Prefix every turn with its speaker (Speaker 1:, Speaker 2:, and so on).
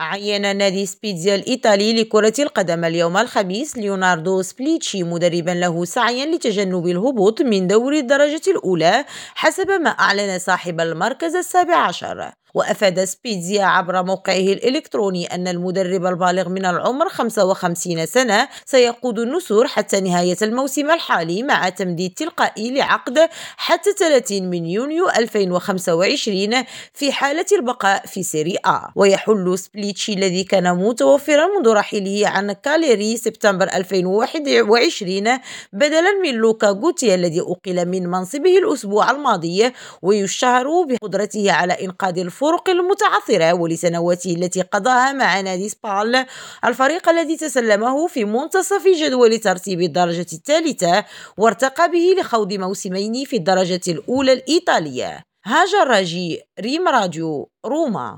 Speaker 1: عين نادي سبيتزيا الإيطالي لكرة القدم اليوم الخميس ليوناردو سبليتشي مدربا له سعيا لتجنب الهبوط من دوري الدرجة الأولى حسب ما أعلن صاحب المركز السابع عشر. وأفاد سبيتزيا عبر موقعه الإلكتروني أن المدرب البالغ من العمر 55 سنة سيقود النسور حتى نهاية الموسم الحالي مع تمديد تلقائي لعقد حتى 30 من يونيو 2025 في حالة البقاء في سيري آ. ويحل سيمبليتشي الذي كان متوفرا منذ رحيله عن كالياري سبتمبر 2021 بدلا من لوكا غوتي الذي أقيل من منصبه الأسبوع الماضي ويشتهر بقدرته على إنقاذ الفرص الفرق المتعثرة ولسنواته التي قضاها مع نادي سبال الفريق الذي تسلمه في منتصف جدول ترتيب الدرجة الثالثة وارتقى به لخوض موسمين في الدرجة الأولى الإيطالية. هاجر راجي ريم راديو روما.